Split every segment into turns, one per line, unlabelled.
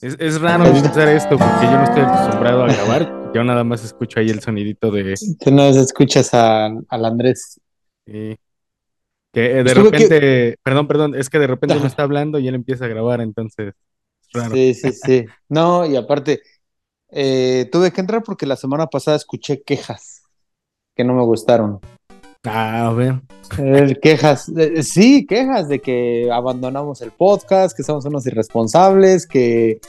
Es, es raro escuchar esto porque yo no estoy acostumbrado a grabar. Yo nada más escucho ahí el sonidito de.
Tú no escuchas a- al Andrés.
Sí. Que eh, de repente, perdón, perdón, es que de repente uno está hablando y él empieza a grabar, entonces es raro.
Sí, sí, sí. No, y aparte, eh, tuve que entrar porque la semana pasada escuché quejas que no me gustaron.
Ah, a ver.
Eh, quejas, eh, sí, quejas de que abandonamos el podcast, que somos unos irresponsables, que,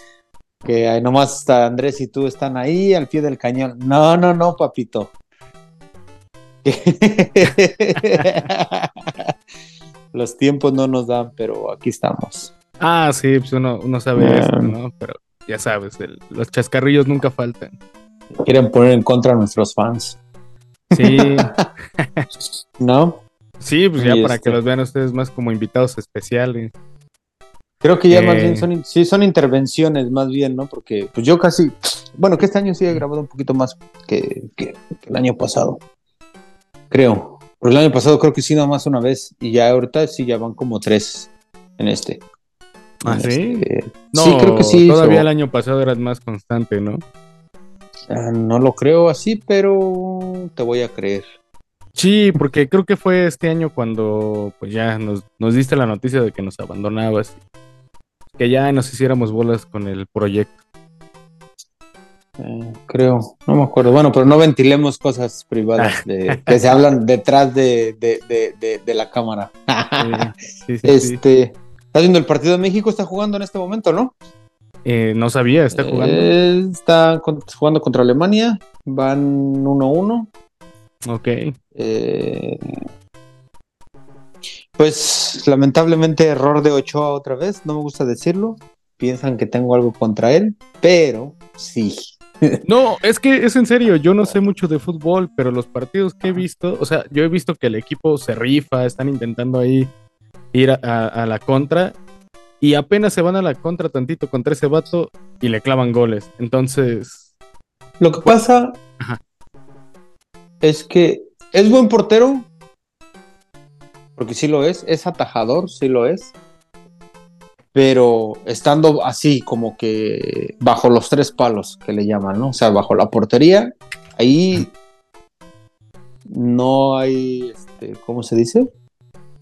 que nomás está Andrés y tú están ahí al pie del cañón. No, no, no, papito. Los tiempos no nos dan, pero aquí estamos.
Ah, sí, pues uno, uno sabe
Ah.
esto, ¿no? Pero ya sabes, el- los chascarrillos nunca faltan.
Quieren poner en contra a nuestros fans,
Sí,
¿no?
sí, pues ya
Y
para
este-
que los vean ustedes más como invitados especiales.
Creo que ya
Eh.
más bien son, sí, son intervenciones más bien, ¿no? Porque pues yo casi, bueno, que este año sí he grabado un poquito más que, que- que el año pasado. Creo. Pero el año pasado creo que sí, nada más una vez. Y ya ahorita sí, ya van como tres en este.
¿Ah,
En
sí?
este-
No,
sí, creo que sí.
Todavía el año pasado eras más constante, ¿no?
No lo creo así, pero te voy a creer.
Sí, porque creo que fue este año cuando pues ya nos, nos diste la noticia de que nos abandonabas. Que ya nos hiciéramos bolas con el proyecto.
Eh, creo, no me acuerdo. Bueno, pero no ventilemos cosas privadas de, que se hablan detrás de, de- de- la cámara.
Sí, sí, sí, sí.
Este, ¿estás viendo el partido de México? Está jugando en este momento, ¿no?
Eh, no sabía, está jugando.
Eh, está con- jugando contra Alemania. Van 1-1.
Ok.
Eh, pues lamentablemente error de Ochoa otra vez. No me gusta decirlo. Piensan que tengo algo contra él, pero sí.
No, es que es en serio, yo no sé mucho de fútbol, pero los partidos que he visto, o sea, yo he visto que el equipo se rifa, están intentando ahí ir a, a- a la contra y apenas se van a la contra tantito contra ese vato y le clavan goles. Entonces,
Lo que pasa
Ajá.
es que es buen portero, porque sí lo es, es atajador, sí lo es, pero estando así como que bajo los tres palos que le llaman, ¿no? O sea, bajo la portería, ahí no hay, este, ¿cómo se dice?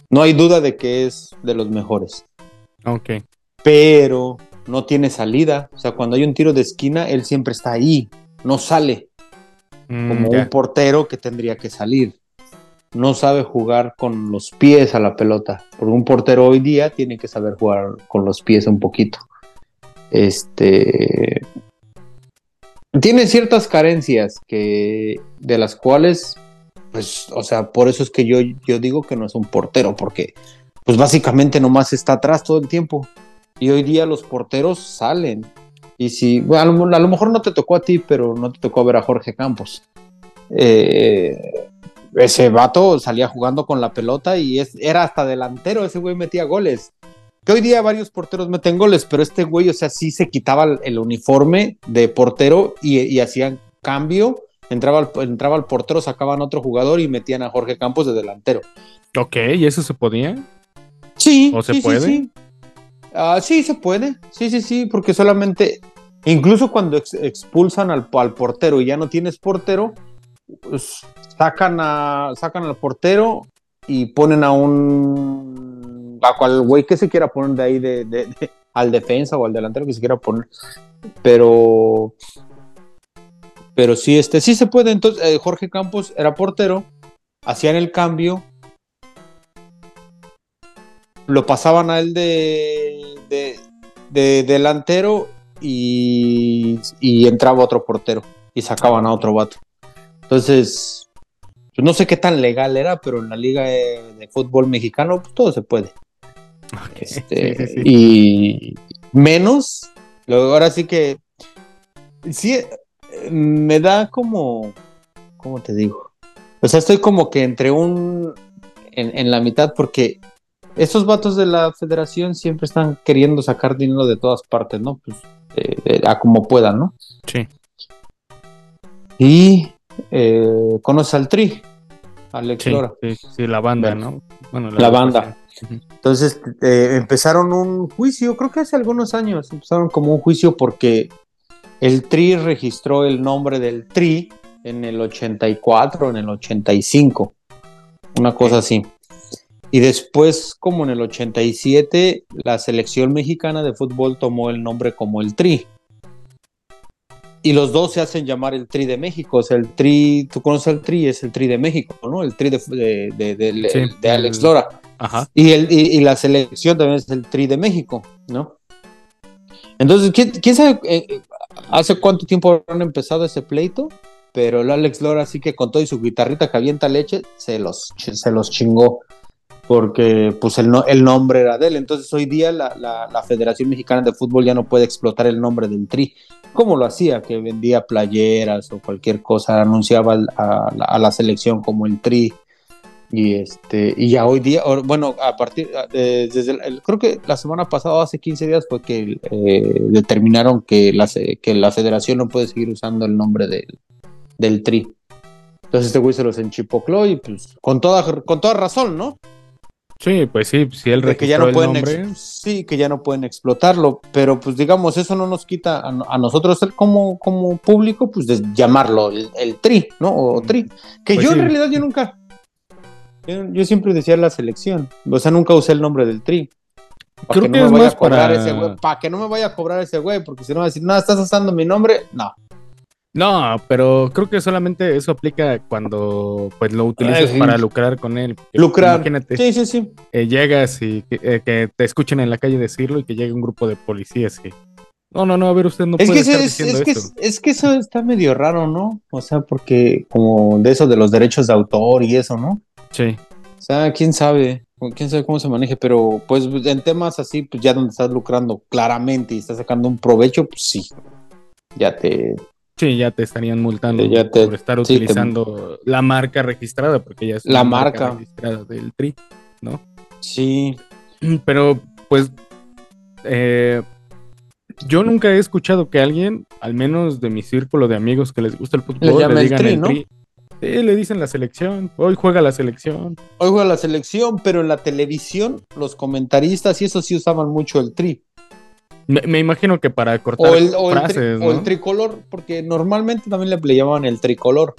No hay duda de que es de los mejores
ok.
pero no tiene salida. O sea, cuando hay un tiro de esquina, él siempre está ahí, no sale,
Mm,
como un portero que tendría que salir. No sabe jugar con los pies a la pelota, porque un portero hoy día tiene que saber jugar con los pies un poquito. Este tiene ciertas carencias que de las cuales pues o sea, por eso es que yo yo digo que no es un portero porque pues básicamente nomás está atrás todo el tiempo. Y hoy día los porteros salen. Y si, bueno, a lo, mejor no te tocó a ti, pero no te tocó ver a Jorge Campos. Eh, ese vato salía jugando con la pelota y es, era hasta delantero, ese güey metía goles. Que hoy día varios porteros meten goles, pero este güey, o sea, sí se quitaba el, uniforme de portero y, hacían cambio. Entraba el, entraba portero, sacaban otro jugador y metían a Jorge Campos de delantero.
Ok, ¿y eso se podía?
Sí.
¿O se
sí, sí,
puede?
Sí, Ah, sí, se puede. Sí, sí, sí, porque solamente, incluso cuando ex- expulsan al, al portero y ya no tienes portero, pues, sacan, a, sacan al portero y ponen a un. a cual güey que se quiera poner de ahí, de, de- de- al defensa o al delantero que se quiera poner. Pero. Pero sí, este, sí se puede. Entonces, eh, Jorge Campos era portero, hacían el cambio lo pasaban a él de, de, de delantero y, y entraba otro portero y sacaban a otro vato. Entonces, pues no sé qué tan legal era, pero en la liga de, de fútbol mexicano pues, todo se puede. Este,
Sí, sí, sí.
Y menos, lo- ahora sí que sí eh, me da como, ¿cómo te digo? O sea, estoy como que entre un, en, en la mitad porque estos vatos de la federación siempre están queriendo sacar dinero de todas partes, ¿no? Pues eh, eh, a como puedan, ¿no?
Sí.
Y eh, conoce al Tri, Alex
Sí,
Lora.
sí, sí, la banda,
Bueno.
¿no? Bueno,
La banda. Entonces eh, empezaron un juicio, creo que hace algunos años, empezaron como un juicio porque el TRI registró el nombre del TRI en el 84, en el 85, una cosa así. Y después, como en el 87, la selección mexicana de fútbol tomó el nombre como el TRI. Y los dos se hacen llamar el Tri de México. O sea, el Tri, tú conoces el Tri, es el Tri de México, ¿no? El Tri de, de, Alex Lora. Ajá. Y, el, y, la selección también es el Tri de México, ¿no? Entonces, ¿quién, sabe eh, hace cuánto tiempo han empezado ese pleito? Pero el Alex Lora sí que con todo y su guitarrita que avienta leche, se los, se los chingó porque pues el, el, nombre era de él. Entonces hoy día la, la, Federación Mexicana de Fútbol ya no puede explotar el nombre del Tri, como lo hacía, que vendía playeras o cualquier cosa, anunciaba a, la selección como el Tri. Y este, y ya hoy día, bueno, a partir desde el, creo que la semana pasada, hace 15 días, fue que eh, determinaron que la, que la federación no puede seguir usando el nombre del, del Tri. Entonces este güey se los enchipocló y pues con toda, con toda razón, ¿no?
Sí, pues sí, si él
que ya no pueden sí, que ya no pueden explotarlo, pero pues digamos, eso no nos quita a, nosotros como, como público, pues de llamarlo el, tri, ¿no? O tri. Que pues yo en realidad yo nunca, yo, siempre decía la selección, o sea, nunca usé el nombre del tri. Para que no me vaya a cobrar ese güey, para que no me vaya a cobrar ese güey, porque si no va a decir, no, estás usando mi nombre, no.
No, pero creo que solamente eso aplica cuando pues lo utilizas para lucrar con él.
Lucrar. Imagínate. Sí, sí, sí.
Eh, llegas y eh, que, te escuchen en la calle decirlo y que llegue un grupo de policías que. No, no, no, a ver, usted no
es
puede
que estar es, diciendo es Que, es que eso está medio raro, ¿no? O sea, porque como de eso de los derechos de autor y eso, ¿no?
Sí.
O sea, quién sabe, quién sabe cómo se maneje, pero pues en temas así, pues ya donde estás lucrando claramente y estás sacando un provecho, pues sí, ya te,
Sí, ya te estarían multando por estar utilizando la marca registrada, porque ya es
la marca.
registrada del TRI, ¿no?
Sí.
Pero, pues, eh, yo nunca he escuchado que alguien, al menos de mi círculo de amigos que les gusta el fútbol, le, digan el tri, Sí, le dicen la selección. Hoy juega la selección.
Hoy juega la selección, pero en la televisión los comentaristas y eso sí usaban mucho el tri.
Me, imagino que para cortar
o el, frases, o el tricolor, porque normalmente también le, llamaban el tricolor.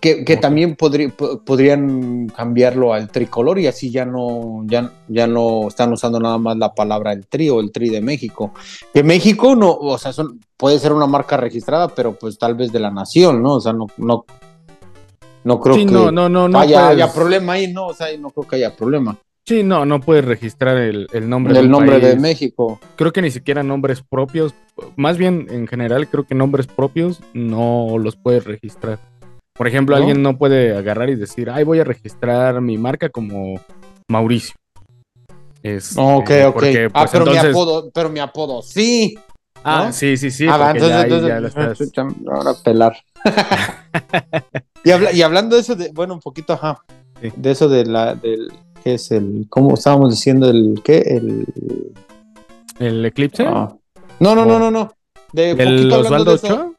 Que, también podrían cambiarlo al tricolor y así ya no, ya, ya no están usando nada más la palabra el tri o el tri de México. Que México no, o sea, son, puede ser una marca registrada, pero pues tal vez de la nación, ¿no? O sea, no, no, no creo que
no, no, no,
haya problema ahí, no, o sea, no creo que haya problema.
Sí, no, no puedes registrar el, nombre
del nombre de México.
Creo que ni siquiera nombres propios, más bien en general creo que nombres propios no los puedes registrar. Por ejemplo, alguien no puede agarrar y decir, ay, voy a registrar mi marca como Mauricio.
Es, ok, eh, ok. ah, pues, pero, mi apodo, pero mi apodo, sí.
Ah, sí, sí, sí. Ah, entonces, ya, lo estás...
Ahora pelar. y, hablando de eso, de, bueno, un poquito, ajá. De eso de la, del, es el, ¿cómo estábamos diciendo? ¿El qué? El,
¿El eclipse?
Ah. No, no, no, no, no.
De ¿El Osvaldo Ochoa?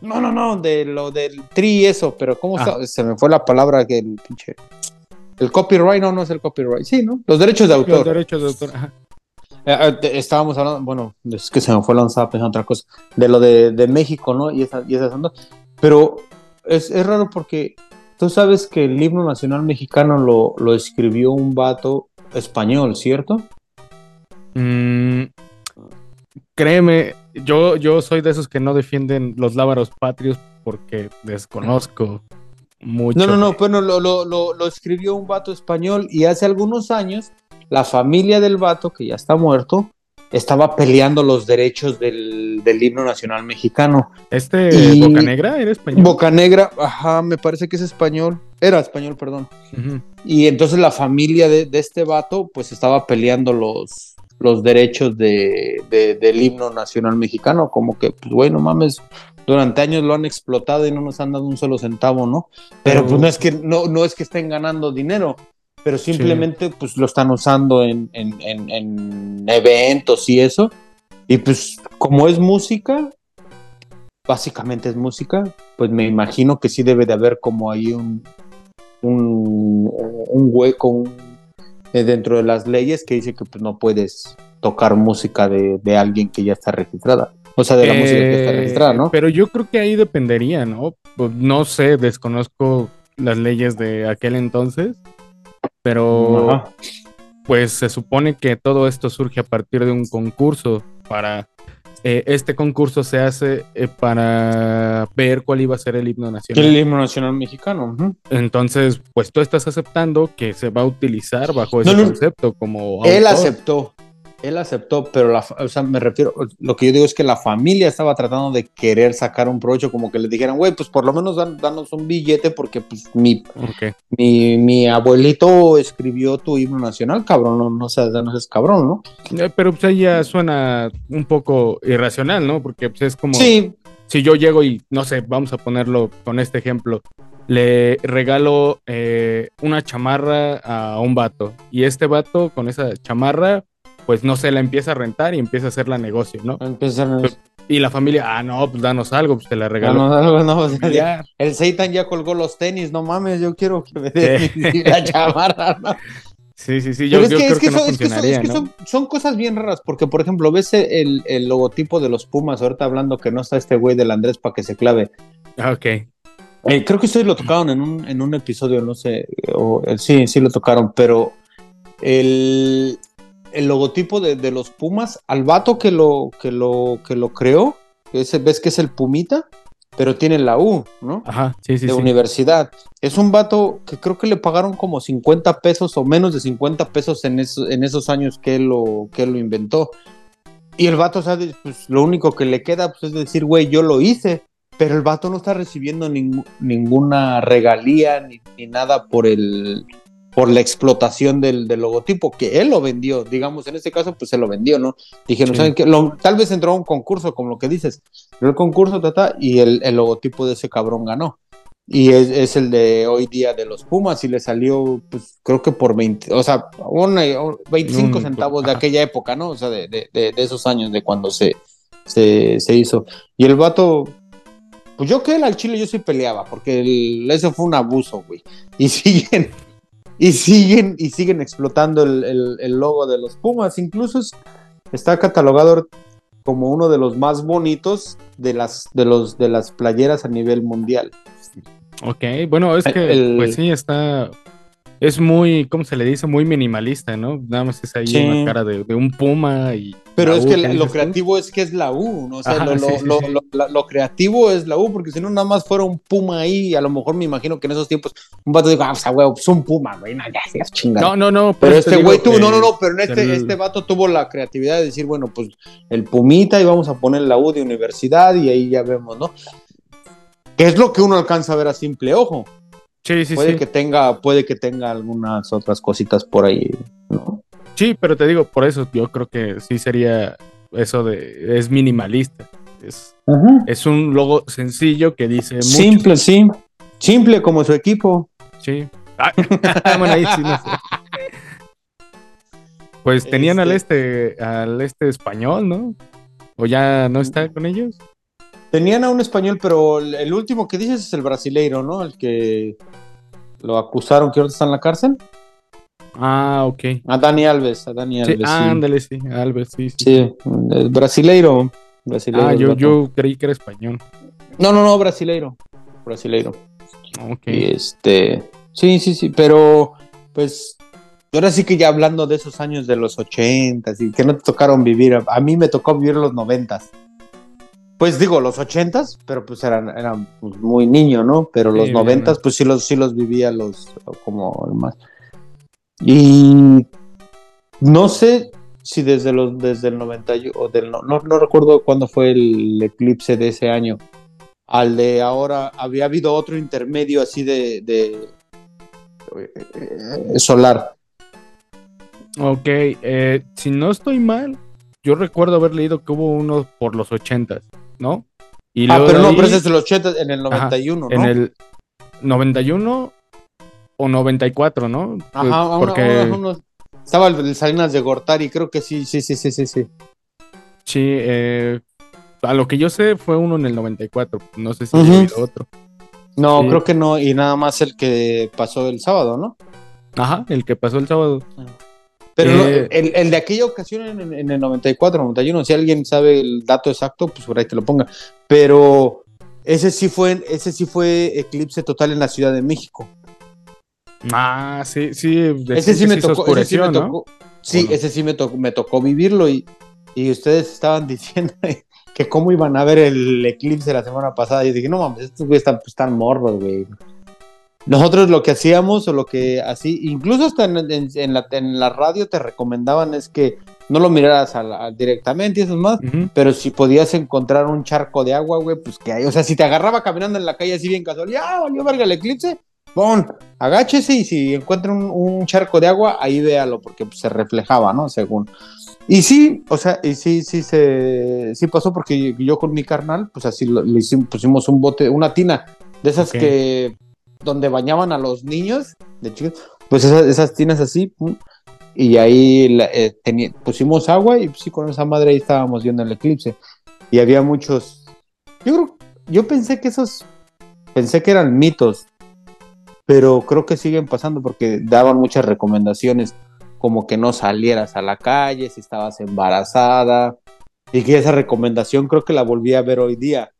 No, no, no, de lo del tri eso, pero ¿cómo ah. se me fue la palabra que el pinche... El copyright, no, no es el copyright, sí, ¿no? Los derechos de autor. Los
derechos de autor, ajá.
Eh, eh, estábamos hablando, bueno, es que se me fue lanzada pensando otra cosa, de lo de, de México, ¿no? Y esa, y esa Pero es, es raro porque Tú sabes que el himno nacional mexicano lo, lo escribió un vato español, ¿cierto?
Mm, créeme, yo, yo soy de esos que no defienden los lábaros patrios porque desconozco mucho.
No, no, no, bueno, lo, lo, lo, lo escribió un vato español y hace algunos años la familia del vato, que ya está muerto, estaba peleando los derechos del, himno nacional mexicano.
¿Este Boca Negra era español?
Boca Negra, ajá, me parece que es español. Era español, perdón. Y entonces la familia de, este vato, pues estaba peleando los, los derechos de, del himno nacional mexicano. Como que, pues, bueno, mames, durante años lo han explotado y no nos han dado un solo centavo, ¿no? Pero, pues no es que no, no es que estén ganando dinero, pero simplemente pues lo están usando en, eventos y eso. Y pues como es música, básicamente es música, pues me imagino que sí debe de haber como ahí un, un, hueco, eh, dentro de las leyes que dice que pues, no puedes tocar música de, de alguien que ya está registrada. O sea, de la música que está registrada, ¿no?
Pero yo creo que ahí dependería, ¿no? Pues, no sé, desconozco las leyes de aquel entonces, pero
Ajá.
pues se supone que todo esto surge a partir de un concurso para... eh, este concurso se hace eh, para ver cuál iba a ser el himno nacional.
El himno nacional mexicano.
Entonces, pues tú estás aceptando que se va a utilizar bajo ese
No, no.
concepto como
Él
autor.
aceptó, él aceptó, pero la, o sea, me refiero, lo que yo digo es que la familia estaba tratando de querer sacar un provecho, como que le dijeran, güey, pues por lo menos dan- danos un billete porque pues mi, mi abuelito escribió tu himno nacional, cabrón, no, no seas, no seas cabrón, ¿no?
Eh, Pero pues ahí ya suena un poco irracional, ¿no? Porque pues, es como
Sí,
si yo llego y, no sé, vamos a ponerlo con este ejemplo, le regalo eh, una chamarra a un vato y este vato con esa chamarra, pues no sé, la empieza a rentar y empieza a hacer la negocio, ¿no?
empezaron
Y la familia, ah, no, pues danos algo, pues te la regalo.
no, no, no, o sea,
Ya.
el Seitan ya colgó los tenis, no mames, yo quiero que me dé la chamarra, ¿no?
Sí, sí, sí, yo,
es
yo
que,
creo
es que,
que, no
son, es que son- cosas bien raras, porque por ejemplo, ves el, el logotipo de los Pumas, ahorita hablando que no está este güey del Andrés para que se clave.
Ah, Ok.
Eh, creo que ustedes lo tocaron en un, en un episodio, no sé, o, eh, sí, sí lo tocaron, pero el, el logotipo de, de los Pumas, al vato que lo, que lo, que lo creó, ese, ves que es el Pumita, pero tiene la U, ¿no?
Ajá, sí, sí,
de
sí.
universidad. Es un vato que creo que le pagaron como 50 pesos o menos de 50 pesos en, eso- en esos años que él, lo, que lo inventó. Y el vato, o sea, de- pues, lo único que le queda pues, es decir, güey, yo lo hice. Pero el vato no está recibiendo ninguna regalía ni, ni nada por el por la explotación del, del logotipo, que él lo vendió, digamos, en este caso, pues se lo vendió, ¿no? Dijeron,
Sí.
¿saben qué? Lo- tal vez entró a un concurso, como lo que dices, el concurso, tata, y el, el logotipo de ese cabrón ganó. Y es, es el de hoy día de los Pumas y le salió, pues creo que por 20, o sea, una- 25
Un-
centavos de aquella época, ¿no? O sea, de, de- de- de esos años, de cuando se, se, se hizo. Y el vato, pues yo que él al chile yo sí peleaba, porque el- ese fue un abuso, güey. Y siguen, y siguen, y siguen explotando el, el- el logo de los Pumas. Incluso es- está catalogado como uno de los más bonitos de las, de los, de las playeras a nivel mundial.
Ok, bueno, es que
El-
pues sí está, es muy, ¿cómo se le dice? Muy minimalista, ¿no? Nada más es ahí
Sí.
una cara de, de un puma y...
Pero es
U,
que
¿qué
la- lo
tú?
creativo es que es la U, ¿no? O sea,
Ajá,
lo, lo-
sí,
lo-
sí.
lo- creativo es la U, porque si no, nada más fuera un puma ahí, a lo mejor me imagino que en esos tiempos un vato dijo, ah, o sea, güey, pues un puma, güey, no, ya seas chingado.
No, no, no. por
Pero este güey tuvo, no, no, no, pero en este,
el-
este vato tuvo la creatividad de decir, bueno, pues el Pumita y vamos a poner la U de universidad y ahí ya vemos, ¿no? Que es lo que uno alcanza a ver a simple ojo.
Sí, sí,
puede
sí.
que tenga, puede que tenga algunas otras cositas por ahí, ¿no?
Sí, pero te digo, por eso yo creo que sí sería eso de, es minimalista. Es, es un logo sencillo que dice mucho.
Simple, sí. Simple como su equipo.
Sí. Ah, bueno, ahí sí no sé. Pues tenían al este, al este español, ¿no? ¿O ya no está con ellos?
Tenían a un español, pero el, último que dices es el brasileiro, ¿no? El que lo acusaron que ahorita está en la cárcel.
Ah, ok.
A Dani Alves, a Dani Alves. sí.
ándale, sí, Alves, sí, sí.
Sí, el brasileiro. brasileiro
Ah, yo, yo creí que era español.
No, no, no, brasileiro. Brasileiro.
Ok.
Y este. Sí, sí, sí, pero pues. Ahora sí que ya hablando de esos años de los ochentas y que no te tocaron vivir, a, a mí me tocó vivir los noventas. Pues digo, los ochentas, pero pues eran, eran pues, muy niño, ¿no? Pero los noventas,
¿no?
pues sí los, sí los vivía los como más. Y no sé si desde los desde el 91 o del no, no, no recuerdo cuándo fue el eclipse de ese año al de ahora había habido otro intermedio así de, de eh, solar
Ok, eh, si no estoy mal, yo recuerdo haber leído que hubo uno por los ochentas, ¿no? Y
ah
luego
pero no
ahí,
pero ese es el 80 en el 91
en
¿no?
el 91 o 94, ¿no?
Ajá,
Pues,
uno-
porque
uno- estaba el, Salinas de Gortari creo que sí sí sí sí sí sí
sí, eh, a lo que yo sé fue uno en el 94, no sé si ha habido otro.
no
Sí.
creo que no y nada más el que pasó el sábado no
Ajá, el que pasó el sábado.
Pero
Eh,
el, el de aquella ocasión en, en el 94, 91, si alguien sabe el dato exacto, pues por ahí que lo ponga. Pero ese sí fue, ese sí fue eclipse total en la Ciudad de México.
Ah, sí, sí.
Ese sí me tocó, ese sí me
¿no?
tocó. Sí, ese sí me tocó, me tocó vivirlo y, y ustedes estaban diciendo que cómo iban a ver el eclipse la semana pasada. Y yo dije, no mames, estos güeyes están, pues, están morros, güey. Nosotros lo que hacíamos o lo que así, incluso hasta en, en- en la, en la radio te recomendaban es que no lo miraras a la- directamente y eso es más, pero si podías encontrar un charco de agua, güey, pues que hay, o sea, si te agarraba caminando en la calle así bien casual, ya valió verga el eclipse, pon, agáchese y si encuentra un, un charco de agua, ahí véalo, porque pues, se reflejaba, ¿no? Según. Y sí, o sea, y sí, sí se, sí pasó porque yo con mi carnal, pues así lo, lo hicimos, pusimos un bote, una tina, de esas que, donde bañaban a los niños, de chicos, pues esas, esas así, y ahí la- eh, pusimos agua y sí, con esa madre ahí estábamos viendo el eclipse. Y había muchos, yo yo pensé que esos, pensé que eran mitos, pero creo que siguen pasando porque daban muchas recomendaciones, como que no salieras a la calle si estabas embarazada, y que esa recomendación creo que la volví a ver hoy día.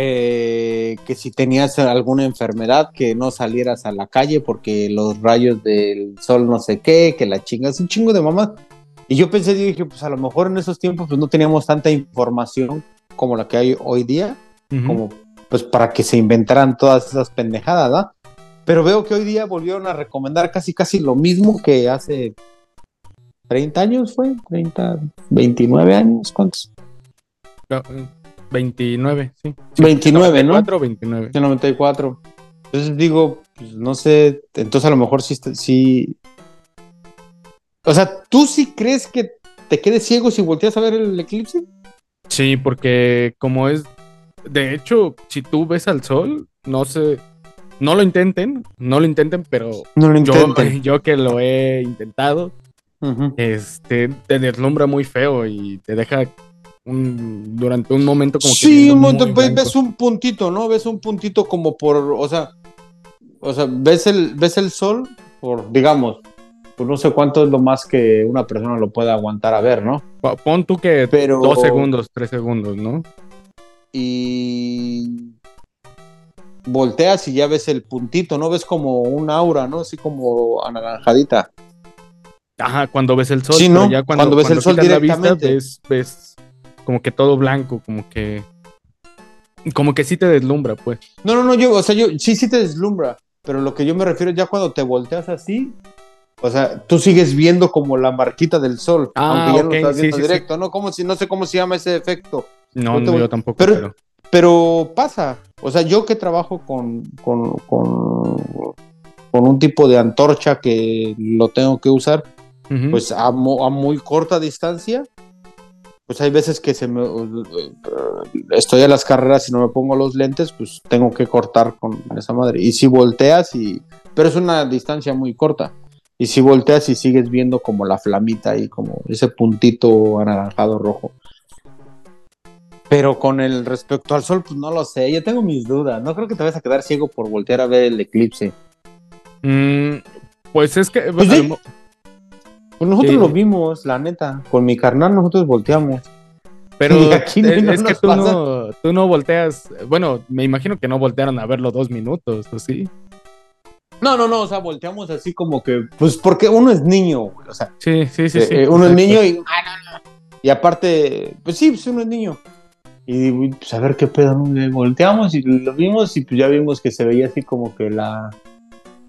Eh, que si tenías alguna enfermedad, que no salieras a la calle porque los rayos del sol no sé qué, que la chingas, un chingo de mamás. Y yo pensé, yo dije, pues a lo mejor en esos tiempos pues no teníamos tanta información como la que hay hoy día, como pues para que se inventaran todas esas pendejadas, ¿verdad? Pero veo que hoy día volvieron a recomendar casi casi lo mismo que hace 30 años, fue, 30, 29 años, ¿cuántos?
No, eh, 29, sí.
29, ¿no?
4 29.
El 94. Entonces digo, pues no sé, entonces a lo mejor sí, sí. O sea, ¿tú sí crees que te quedes ciego si volteas a ver el eclipse?
Sí, porque como es, de hecho, si tú ves al sol, no sé, no lo intenten, no lo intenten, pero
No lo intenten.
yo que lo he intentado,
Ujú.
este, te deslumbra muy feo y te deja un, durante un momento como que
Sí, un momento, ves, ves un puntito, ¿no? Ves un puntito como por, o sea, o sea, ves el, ves el sol por, digamos, pues no sé cuánto es lo más que una persona lo pueda aguantar a ver, ¿no?
Po- Pon tú que
Pero
dos segundos, tres segundos, ¿no?
y volteas y ya ves el puntito, ¿no? Ves como un aura, ¿no? Así como anaranjadita.
Ajá, cuando ves el sol,
Sí,
pero
¿no?
ya cuando,
Cuando ves el sol
quitas la vista,
directamente.
ves, ves como que todo blanco, como que como que sí te deslumbra, pues.
No, no, no, yo, o sea, yo sí, sí te deslumbra, pero lo que yo me refiero es ya cuando te volteas así, o sea, tú sigues viendo como la marquita del sol,
Ah,
aunque ya
ok,
no estás viendo
sí, sí.
directo, ¿no? Como si, no sé cómo se llama ese efecto,
No,
No
yo tampoco,
pero-
pero,
pero pasa, o sea, yo que trabajo con, con, con, con un tipo de antorcha que lo tengo que usar, pues a, mo- a muy corta distancia, pues hay veces que se me estoy a las carreras y no me pongo los lentes, pues tengo que cortar con esa madre. Y si volteas y pero es una distancia muy corta. Y si volteas y sigues viendo como la flamita ahí, como ese puntito anaranjado rojo. Pero con el respecto al sol, pues no lo sé, yo tengo mis dudas. No creo que te vayas a quedar ciego por voltear a ver el eclipse.
Mm, pues es que
Pues sí. Pues nosotros
Sí.
lo vimos, la neta. Con mi carnal nosotros volteamos.
pero
aquí no-
es,
no
es que tú no, tú no volteas, bueno, me imagino que no voltearon a verlo dos minutos, ¿o sí?
No, no, no, o sea, volteamos así como que, pues porque uno es niño, güey, o sea,
Sí, sí, sí,
eh,
sí.
eh, uno es niño y, ah, no, no. y aparte, pues sí, pues uno es niño. Y pues a ver qué pedo, ¿no? Y volteamos y lo vimos y pues ya vimos que se veía así como que la,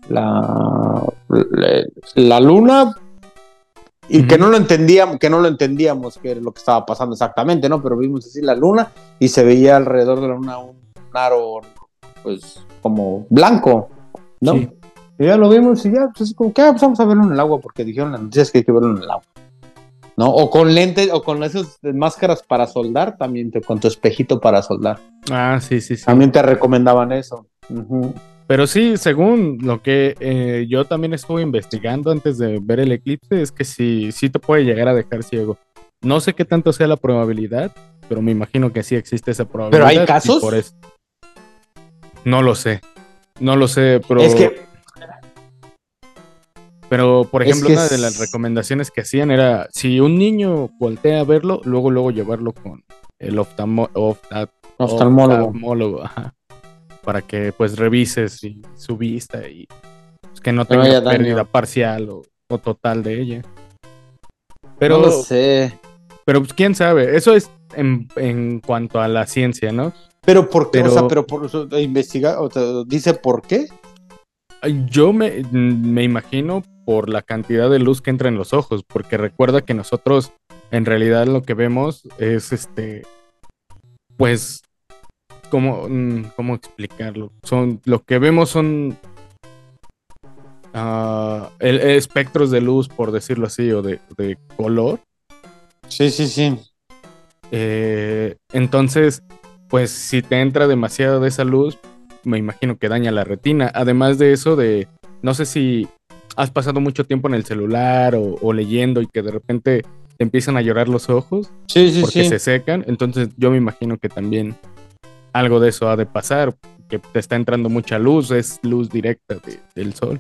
la, la, la luna y que no lo entendíamos, que no lo entendíamos que era lo que estaba pasando exactamente, ¿no? Pero vimos así la luna y se veía alrededor de la luna un aro, pues, como blanco, ¿no?
Sí.
Y ya lo vimos y ya, pues como que ah, pues vamos a verlo en el agua porque dijeron las noticias que hay que verlo en el agua. ¿No? O con lentes, o con esas máscaras para soldar, también te, con tu espejito para soldar.
Ah, sí, sí, sí.
También te recomendaban eso. Ujú.
Pero sí, según lo que eh, yo también estuve investigando antes de ver el eclipse, es que sí, sí te puede llegar a dejar ciego. No sé qué tanto sea la probabilidad, pero me imagino que sí existe esa probabilidad.
hay
y
casos?
por eso- No lo sé. No lo sé, pero.
Es que
Pero, por
Es
ejemplo,
que
una de las recomendaciones que hacían era, si un niño voltea a verlo, luego, luego llevarlo con el oftamo- ofta-
Oftalmólogo.
oftalmólogo, ajá, para que pues revises y- su vista y pues, que no
No
tenga
daño.
pérdida parcial o, o total de ella. Pero,
no lo sé.
pero pues, quién sabe, eso es en, en cuanto a la ciencia, ¿no?
Pero por qué,
Pero-
o sea, pero por eso investiga, o sea, dice por qué.
Yo me, me imagino por la cantidad de luz que entra en los ojos, porque recuerda que nosotros en realidad lo que vemos es este, pues, ¿cómo, mm, cómo explicarlo? Son, lo que vemos son ah, el- espectros de luz, por decirlo así, o de, de color.
Sí, sí, sí.
Eh, entonces, pues si te entra demasiado de esa luz, me imagino que daña la retina. Además de eso, de no sé si has pasado mucho tiempo en el celular o, o leyendo y que de repente te empiezan a llorar los ojos
Sí, sí,
porque
sí.
se secan. Entonces, yo me imagino que también algo de eso ha de pasar, que te está entrando mucha luz, es luz directa de- del sol.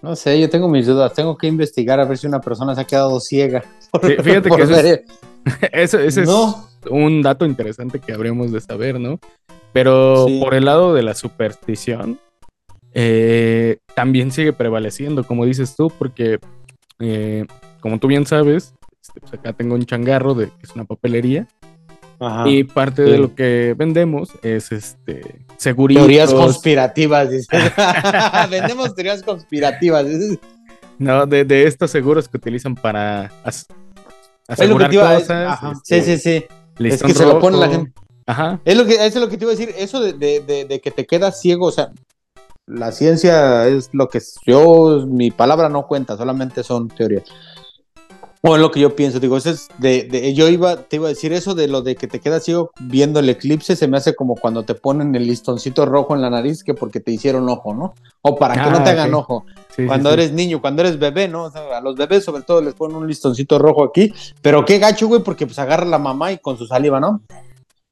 No sé, yo tengo mis dudas. Tengo que investigar a ver si una persona se ha quedado ciega.
Sí, fíjate
Por
que eso es- Eso, ese
No.
es un dato interesante que habríamos de saber, ¿no? Pero
Sí.
por el lado de la superstición, eh, también sigue prevaleciendo, como dices tú, porque eh, como tú bien sabes, este, pues acá tengo un changarro de que es una papelería
Ajá.
y parte
Sí.
de lo que vendemos es este seguritos.
Teorías conspirativas, dice. Vendemos teorías conspirativas.
No, de, de estos seguros que utilizan para as- asegurar cosas. este,
Sí, sí, sí. Es que se lo pone la gente.
Ajá.
Es lo que, eso es lo que te iba a decir. Eso de, de- de- de que te quedas ciego, o sea, la ciencia es lo que yo, mi palabra no cuenta, solamente son teorías. O es lo que yo pienso, digo, eso es de, de- yo iba, te iba a decir eso de lo de que te quedas ciego viendo el eclipse, se me hace como cuando te ponen el listoncito rojo en la nariz, que porque te hicieron ojo, ¿no? O para que no
Ah,
te hagan ojo.
Sí,
cuando
sí.
eres niño, cuando eres bebé, ¿no? O sea, a los bebés sobre todo les ponen un listoncito rojo aquí, pero qué gacho, güey, porque pues agarra la mamá y con su saliva, ¿no?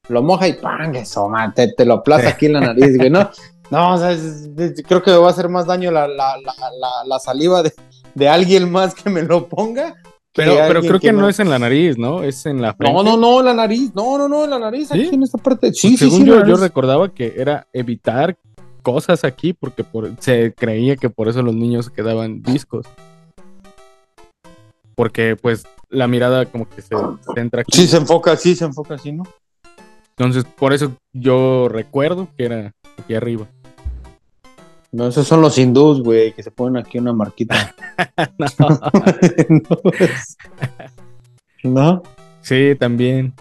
Lo moja y ¡pam! Eso, man, te, te lo aplaza aquí en la nariz, güey, ¿no? No, o sea, es- es- creo que me va a hacer más daño la, la, la, la, la saliva de, de alguien más que me lo ponga.
Pero, pero creo que, no es en la nariz, ¿no? Es en la frente.
No, no, no, la nariz, no, no, no, en la nariz,
¿Sí?
aquí en esta parte. Sí, sí,
Según
sí,
yo, yo recordaba que era evitar cosas aquí porque por- se creía que por eso los niños quedaban discos. Porque pues la mirada como que se centra aquí.
Sí, se enfoca así, se enfoca así, ¿no?
Entonces por eso yo recuerdo que era aquí arriba.
No, esos son los hindús, güey, que se ponen aquí una marquita.
No.
no, es- ¿No?
sí, también.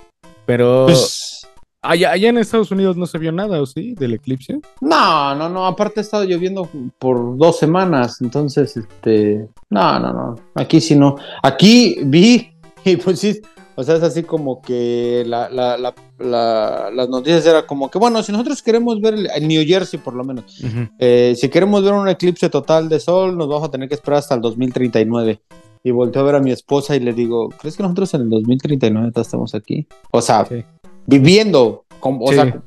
Pero
Pues,
allá, allá en Estados Unidos no se vio nada, ¿o sí? Del eclipse.
no, no, no. Aparte ha estado lloviendo por dos semanas. Entonces, este. No, no, no. Aquí sí no. Aquí vi. Y pues sí. O sea, es así como que la, la, la, la- las noticias era como que, bueno, si nosotros queremos ver el, el New Jersey, por lo menos,
Ujú.
eh, si queremos ver un eclipse total de sol, nos vamos a tener que esperar hasta el 2039. Y volteo a ver a mi esposa y le digo, ¿crees que nosotros en el 2039 ya estamos aquí? O sea,
Sí.
viviendo, con- o
Sí.
sea,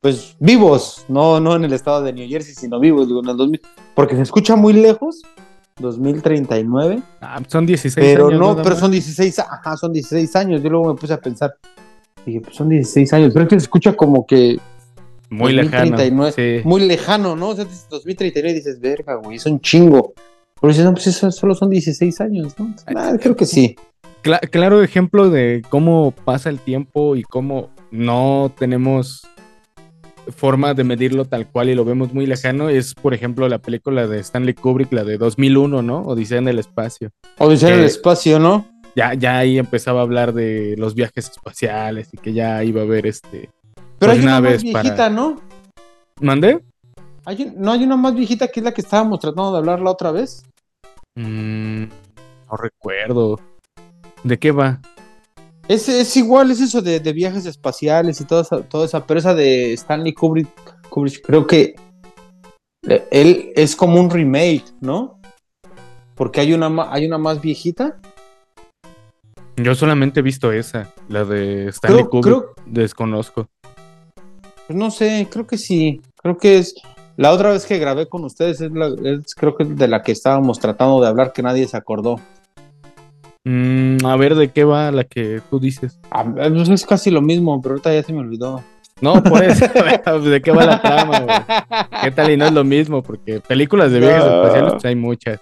pues vivos, no, no en el estado de New Jersey, sino vivos, digo, en el 2000, porque se escucha muy lejos, 2039,
Ah, son 16
pero
años.
no,
nada
pero son 16, ajá, son 16 años, yo luego me puse a pensar, dije, pues son 16 años, pero es que se escucha como que
muy lejano.
2039,
Sí.
muy lejano, ¿no? O sea, dices 2039 y dices, verga, güey, es un chingo. Pero dices, no, pues eso solo son 16 años, ¿no? Ah, creo que sí.
Cla- claro ejemplo de cómo pasa el tiempo y cómo no tenemos forma de medirlo tal cual y lo vemos muy lejano es, por ejemplo, la película de Stanley Kubrick, la de 2001, ¿no? Odisea en el espacio.
Odisea en el espacio, ¿no?
Ya, ya ahí empezaba a hablar de los viajes espaciales y que ya iba a haber este...
Pero
pues
hay una más viejita,
para-
¿no?
¿Mandé?
Hay no hay una más viejita que es la que estábamos tratando de hablar la otra vez.
Mm, no recuerdo. ¿De qué va?
Es, es igual, es eso de, de viajes espaciales y toda esa, toda esa, pero esa de Stanley Kubrick, Kubrick, creo que eh, él es como un remake, ¿no? Porque hay una, hay una más viejita.
Yo solamente he visto esa, la de Stanley
Creo-
Kubrick.
creo-
Desconozco.
Pues no sé, creo que sí, creo que es, La otra vez que grabé con ustedes es, la, es creo que de la que estábamos tratando de hablar que nadie se acordó.
Mm, a ver, ¿de qué va la que tú dices?
Ah, pues es casi lo mismo, pero ahorita ya se me olvidó.
No, por eso. ¿De qué va la trama? ¿Qué tal y no es lo mismo? Porque películas de viajes
No.
espaciales pues, hay muchas.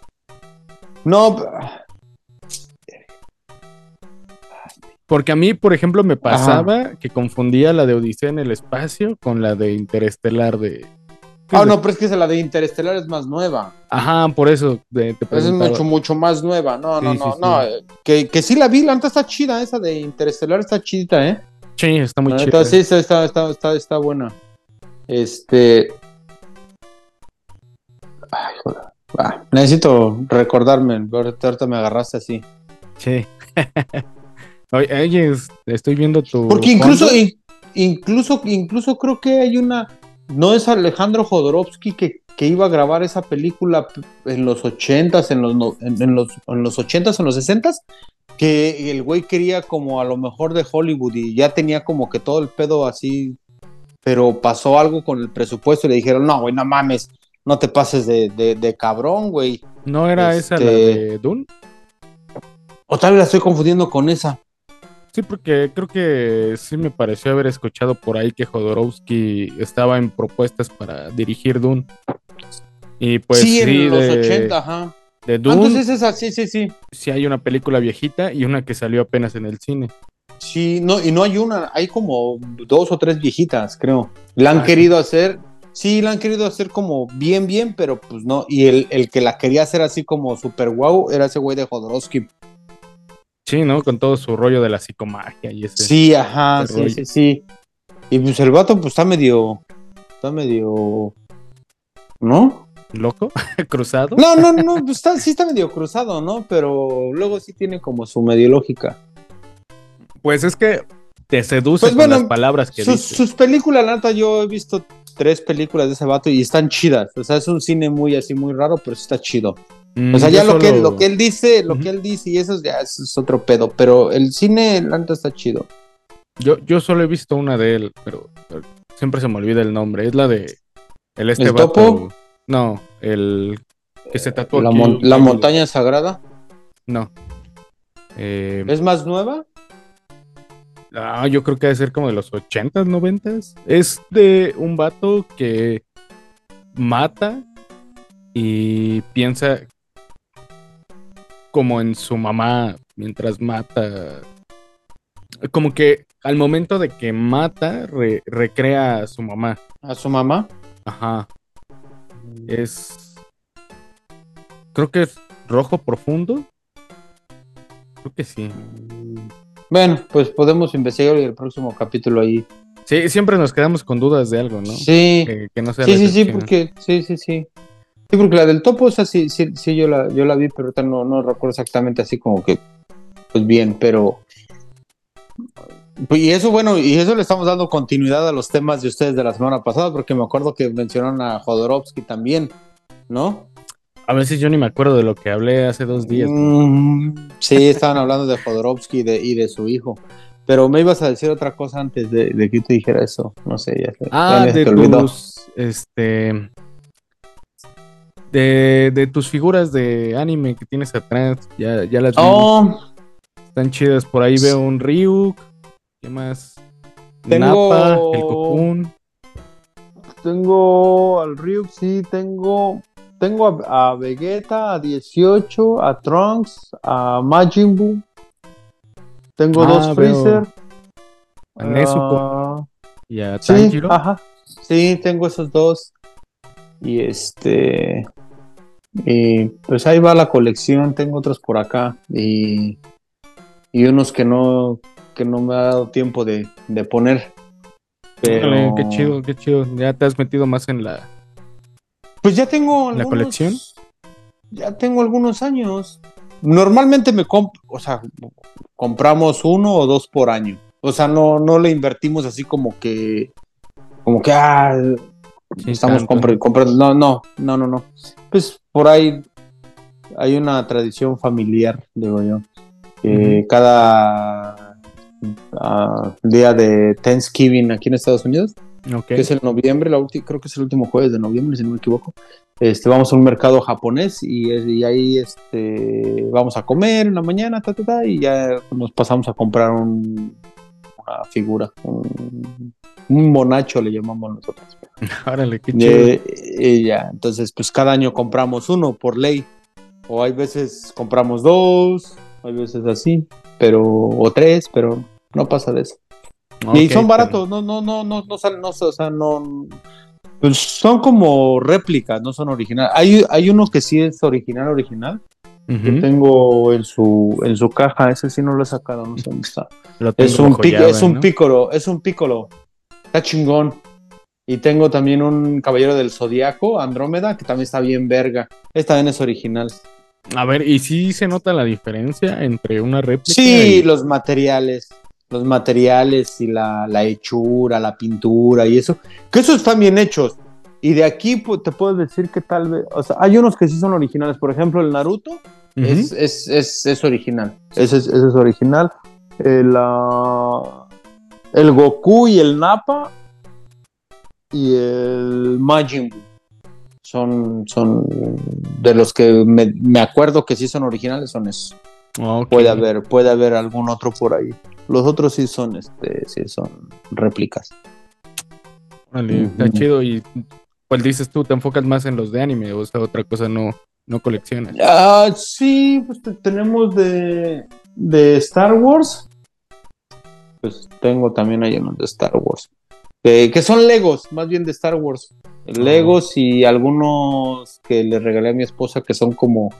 No,
Porque a mí, por ejemplo, me pasaba que confundía la de Odisea en el espacio con la de Interestelar de...
ah, no, pero es que la de Interestelar es más nueva.
Ajá, por eso te
Esa es mucho, mucho más nueva. No, no,
Sí,
no,
sí.
no. eh, Que, que sí la vi, la neta está chida, esa de Interestelar está chidita, ¿eh?
Sí, está muy chida.
sí, está, está, está, está, buena. Este. Ay, joder. Ah, necesito recordarme. Ahorita me agarraste así.
Sí. oye, oye, es- estoy viendo tu...
Porque incluso, in- incluso, incluso creo que hay una. No es Alejandro Jodorowsky que, que iba a grabar esa película en los ochentas, en los, no- en, en los, en los ochentas, en los sesentas, que el güey quería como a lo mejor de Hollywood y ya tenía como que todo el pedo así, pero pasó algo con el presupuesto y le dijeron, no, güey, no mames, no te pases de, de, de cabrón, güey.
¿No era esa la
este-
de Dune?
O tal vez la estoy confundiendo con esa.
Sí, porque creo que sí me pareció haber escuchado por ahí que Jodorowsky estaba en propuestas para dirigir Dune. Y pues
sí,
sí,
en los
de,
80, ajá.
de
Ah,
Dune
entonces esa, sí, sí, sí.
sí hay una película viejita y una que salió apenas en el cine.
Sí, no, y no hay una, hay como dos o tres viejitas, creo. La han
Ah,
querido hacer, sí, la han querido hacer como bien, bien, pero pues no. Y el, el que la quería hacer así como super guau era ese güey de Jodorowsky.
Sí, ¿no? Con todo su rollo de la psicomagia y ese.
Sí, ajá,
ese
sí,
rollo.
sí, sí. Y pues el vato pues está medio, está medio, ¿no?
¿Loco? ¿Cruzado?
No, no, no, pues está, sí está medio cruzado, ¿no? Pero luego sí tiene como su medio lógica.
Pues es que te seduce
Pues
con
bueno,
las palabras que
Sus,
dice.
sus películas, la neta, yo he visto tres películas de ese vato y están chidas. O sea, es un cine muy así, muy raro, pero sí está chido.
Mm,
O sea, ya lo, que, lo que él dice, lo que él dice y eso ya es, es otro pedo. Pero el cine, la neta, está chido.
Yo, yo solo he visto una de él, pero, pero siempre se me olvida el nombre. Es la de. El este
¿El
vato-
topo?
No, el que se tatuó
La,
aquí
mon- la montaña sagrada
No. Eh,
es más nueva.
ah, yo creo que debe ser como de los 80s, 90s. Es de un vato que mata y piensa como en su mamá mientras mata. Como que al momento de que mata, re- recrea a su mamá.
A su mamá.
Ajá. Es. Creo que es rojo profundo. Creo que sí.
Bueno, pues podemos investigar el próximo capítulo ahí.
Sí, siempre nos quedamos con dudas de algo, ¿no?
Sí,
Que, que no sea
sí,
la
sí, sí, porque sí, sí, sí. Sí, porque la del topo, esa sí, sí, sí, yo la, yo la vi, pero ahorita no, no recuerdo exactamente así como que, pues bien, pero. pues, Y eso, bueno, y eso le estamos dando continuidad a los temas de ustedes de la semana pasada, porque me acuerdo que mencionaron a Jodorowsky también, ¿no?
A veces yo ni me acuerdo de lo que hablé hace dos días.
Mm, sí, estaban hablando de Jodorowsky y de, y de su hijo. Pero me ibas a decir otra cosa antes de, de que te dijera eso. No sé, ya, se-
Ah,
ya
de tus. Este. De, de tus figuras de anime que tienes atrás. Ya, ya las vi.
Oh,
Están chidas. Por ahí veo un Ryuk. ¿Qué más?
Tengo-
Nappa, el Cocoon.
tengo al Ryuk, sí, tengo. Tengo a, a Vegeta, a 18, a Trunks, a Majin Buu. Tengo
Ah,
dos Freezer.
a Nezuko.
ah,
Y a
sí,
Tanjiro.
ajá. Sí, tengo esos dos. Y este. Y pues ahí va la colección. Tengo otros por acá. Y, y unos que no, que no me ha dado tiempo de, de poner. Pero.
Qué chido, qué chido. Ya te has metido más en la.
Pues ya tengo.
¿La colección?
Ya tengo algunos años. Normalmente me compro, o sea, compramos uno o dos por año. O sea, no, no le invertimos así como que, como que, ah,
Sí,
estamos comprando, comprando. No, no, no, no, no. Pues por ahí hay una tradición familiar, digo yo. que Cada ah, día de Thanksgiving aquí en Estados Unidos,
Ok.
que es el noviembre, la creo que es el último jueves de noviembre, si no me equivoco. Este, vamos a un mercado japonés y, y ahí este, vamos a comer en la mañana, ta, ta, ta, y ya nos pasamos a comprar un- una figura, un, un monacho le llamamos nosotros.
Órale, qué chido.
Eh, y ya, entonces pues cada año compramos uno por ley, o hay veces compramos dos, hay veces así, pero, o tres, pero no pasa de eso. Y son
pero-
baratos, no, no, no, no, no, salen- no, o sea, no, pues son como réplicas, no son originales. Hay, hay uno que sí es original, original, que
Ujú.
tengo en su, en su caja, ese sí no lo he sacado, no sé dónde está. Es un,
llave,
es un
¿no?
pícoro, es un pícoro, está chingón. Y tengo también un caballero del zodiaco, Andrómeda, que también está bien verga. Este también es original.
A ver, ¿y si se nota la diferencia entre una réplica
Sí,
y-
los materiales, los materiales y la, la hechura, la pintura y eso, que esos están bien hechos. Y de aquí pues, te puedo decir que tal vez, o sea, hay unos que sí son originales. Por ejemplo, el Naruto
Ujú.
es, es, es, es original. Ese es, ese es original. El, ah, el Goku y el Nappa y el Majin Buu son, son de los que me, me acuerdo que sí son originales, son esos.
Ok.
Puede haber, puede haber algún otro por ahí. Los otros sí son, este, sí son réplicas.
Está chido. Y pues dices tú, te enfocas más en los de anime, o sea, otra cosa no, no coleccionas.
Ah, sí, pues te- tenemos de, de Star Wars. Pues tengo también ahí unos de Star Wars. Eh, que son Legos, más bien de Star Wars. Legos y algunos que le regalé a mi esposa que son como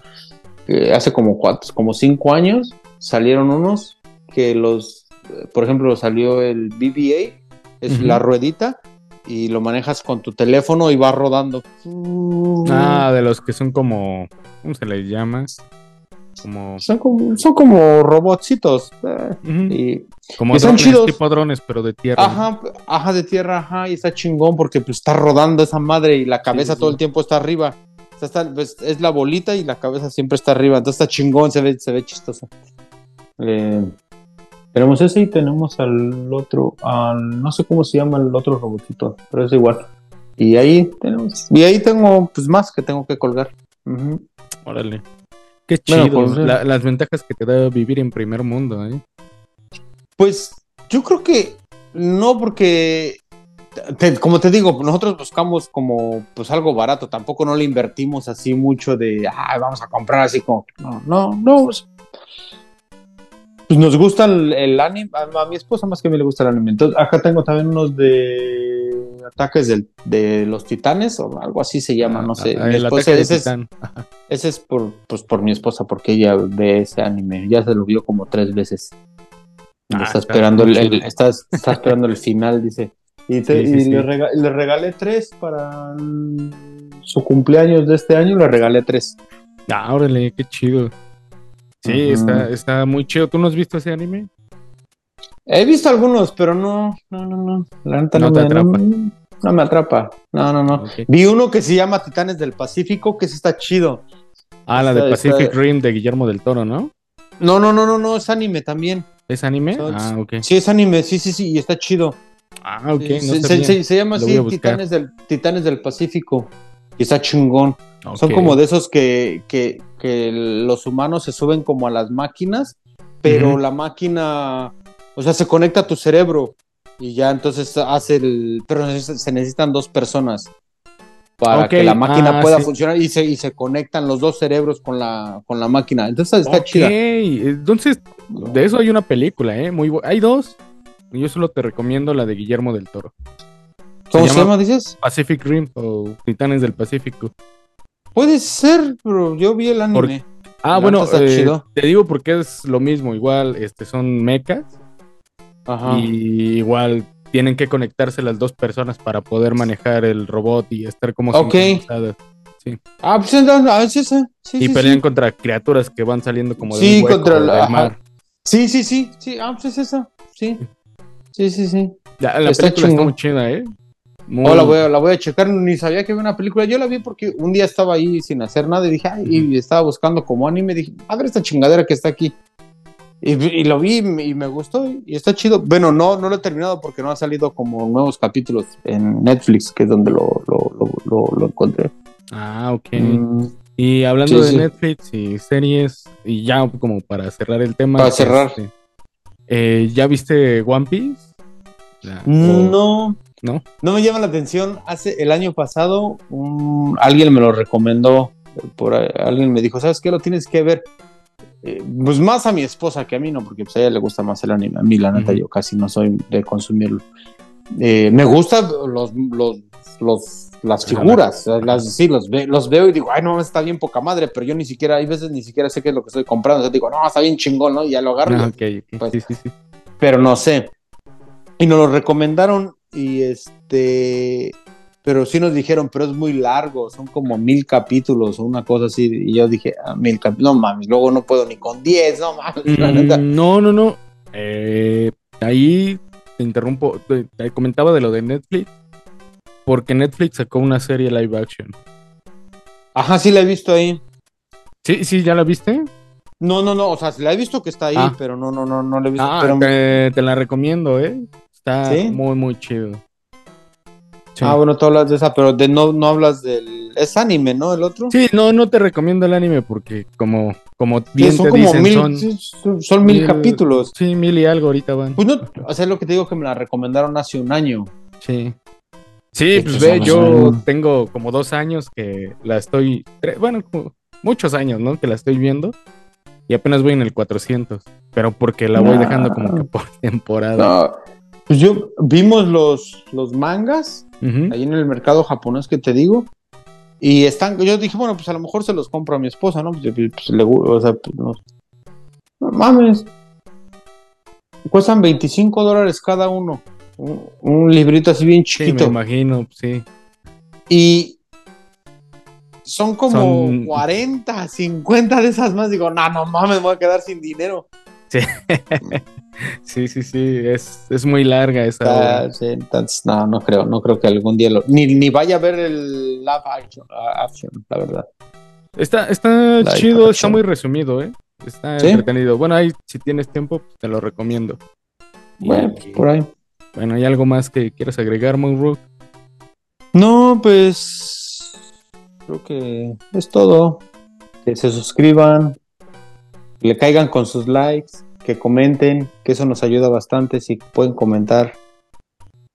eh, hace como cuatro, como cinco años salieron unos que los, eh, por ejemplo, salió el BBA, es la ruedita y lo manejas con tu teléfono y va rodando.
Ah, de los que son como. ¿Cómo se les llama? Como.
Son como, son como robotcitos. eh, y,
Como
y son chidos.
tipo drones, pero de tierra.
ajá, ajá, de tierra, ajá, y está chingón porque pues, está rodando esa madre y la cabeza
sí,
todo
sí.
el tiempo está arriba. O sea, está- pues, es la bolita y la cabeza siempre está arriba. Entonces está chingón, se ve, se ve chistoso. Eh, tenemos ese y tenemos al otro, al, no sé cómo se llama el otro robotito, pero es igual. Y ahí tenemos, y ahí tengo pues más que tengo que colgar. Ujú.
Órale. Qué
Bueno,
chido.
pues,
la- las ventajas que te da vivir en primer mundo, ¿eh?
Pues yo creo que no, porque te- como te digo, nosotros buscamos como pues algo barato, tampoco no le invertimos así mucho de ah, vamos a comprar así como no, no, no. Pues, pues nos gusta el, el anime, a, a mi esposa más que a mí le gusta el anime. Entonces, acá tengo también unos de ataques del- de los titanes o algo así se llama, no sé.
Ah,
Mi
el
esposa-
ataque de
ese es,
Titán.
ese es por, pues, por mi esposa, porque ella ve ese anime. Ya se lo vio como tres veces.
Ah,
está esperando el, está, está esperando el final, dice. Y, te-
Sí, sí,
y
sí.
Le, rega- le regalé tres para el- su cumpleaños de este año, le regalé tres.
Ah, órale, qué chido. Sí, está, está muy chido. ¿Tú no has visto ese anime?
He visto algunos, pero no, no, no, no. La neta
No
no,
te
me,
atrapa.
no, no me atrapa. No, no, no. Vi uno que se llama Titanes del Pacífico, que ese está chido.
Ah, la de Pacific
está-
Rim de Guillermo del Toro, ¿no?
No, no, no, no, no, es anime también.
¿Es anime? Ah, ok.
Sí, es anime, sí, sí, sí, y está chido.
Ah, ok.
Sí,
no
se,
sabía.
se- se- se llama así. Titanes del, Titanes del Pacífico. Y está chingón. Son como de esos que, que, que los humanos se suben como a las máquinas, pero la máquina, o sea, se conecta a tu cerebro y ya entonces hace el... Pero se necesitan dos personas para que la máquina
ah,
pueda
sí.
funcionar y se, y se conectan los dos cerebros con la, con la máquina. Entonces está
Ok,
chida.
entonces de eso hay una película, ¿eh? Muy Hay dos. Yo solo te recomiendo la de Guillermo del Toro.
¿Cómo
se
se
llama-
dices?
Pacific Rim o Titanes del Pacífico.
Puede ser, pero yo vi el anime.
Por- Ah, bueno, eh, te digo porque es lo mismo. Igual este, son mechas
Ajá.
y igual tienen que conectarse las dos personas para poder manejar el robot y estar como
Ok.
sincronizadas.
Ah, pues entonces, ah. Sí,
y
sí,
pelean
sí.
contra criaturas que van saliendo como
Sí,
del hueco
contra
del mar.
Sí, sí, sí, sí, ah, pues es esa, sí, sí, sí, sí.
La
Está
película está muy chida, ¿eh? Muy-
Oh, la, voy a, la voy a checar, ni sabía que había una película, yo la vi porque un día estaba ahí sin hacer nada y dije, ay, y estaba buscando como anime, dije, ver esta chingadera que está aquí. Y, lo vi y me gustó y está chido. Bueno, no, no lo he terminado porque no ha salido como nuevos capítulos en Netflix, que es donde lo, lo, encontré.
Ah, ok. Mm, y hablando de Netflix y series, y ya como para cerrar el tema.
Para cerrar.
Este, eh, ¿Ya viste One Piece?
no. ¿No? No me llama la atención. Hace el año pasado, alguien me lo recomendó. Por alguien me dijo, ¿sabes qué? Lo tienes que ver. Eh, pues más a mi esposa que a mí, ¿no? Porque pues, a ella le gusta más el anime. A mí, la neta, yo casi no soy de consumirlo. Eh, me gustan los, los, los, las figuras. Las, sí, los, los veo y digo, ay, no, está bien poca madre, pero yo ni siquiera, hay veces ni siquiera sé qué es lo que estoy comprando. Entonces digo, no, está bien chingón, ¿no? Y ya lo agarro. Ah, pues, sí, sí, sí. Pero no sé. Y nos lo recomendaron y este pero sí nos dijeron, pero es muy largo, son como mil capítulos o una cosa así. Y yo dije, ah, mil capítulos, no mames, luego no puedo ni con diez, no mames.
Mm, no, no, no. Eh, ahí te interrumpo, te, comentaba de lo de Netflix, porque Netflix sacó una serie live action.
Ajá, sí la he visto ahí.
Sí, sí, ¿ya la viste?
No, no, no, o sea, la he visto que está ahí, ah. pero no, no, no, no la he visto.
Ah, te, la recomiendo, ¿eh? Está muy, muy chido.
Ah, bueno, tú hablas de esa, pero de no, no hablas del. Es anime, ¿no? El otro.
Sí, no, no te recomiendo el anime porque, como, como bien
son
te como
mil, son, mil, capítulos.
Sí, mil y algo ahorita van.
Pues no, o sea, lo que te digo que me la recomendaron hace un año.
Sí. Sí, pues ve, yo tengo como dos años que la estoy. Bueno, muchos años, ¿no? Que la estoy viendo. Y apenas voy en el 400. Pero porque la voy dejando como que por temporada. No.
Pues yo vimos los, los mangas ahí en el mercado japonés que te digo. Y están, yo dije, bueno, pues a lo mejor se los compro a mi esposa, ¿no? Pues, pues le, o sea, pues, no, mames. Cuestan 25 dólares cada uno. Un, librito así bien chiquito.
Sí, me imagino, sí.
Y son como 40, 50 de esas más. Digo, no, no mames, me voy a quedar sin dinero.
Sí. Sí, sí, sí, es, es muy larga esa.
Ah, entonces, no, no creo, no creo que algún día lo. Ni, ni vaya a ver el live action, la verdad.
Está, está chido, está muy resumido, ¿eh? Está entretenido. Bueno, ahí si tienes tiempo, pues, te lo recomiendo.
Bueno, por ahí.
Bueno, ¿hay algo más que quieras agregar, Monroe?
No, pues. Creo que es todo. Que se suscriban, le caigan con sus likes que comenten, que eso nos ayuda bastante, si pueden comentar,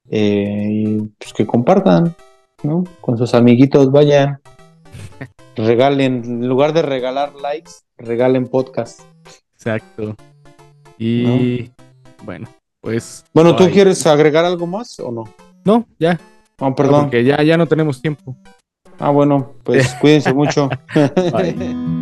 eh, y pues que compartan, ¿no? Con sus amiguitos, vayan, regalen, en lugar de regalar likes, regalen podcast.
Exacto. Y bueno, pues...
Bueno, ¿tú quieres agregar algo más o no?
No, ya.
Oh, perdón.
porque ya, ya no tenemos tiempo.
Ah, bueno, pues cuídense mucho. Bye.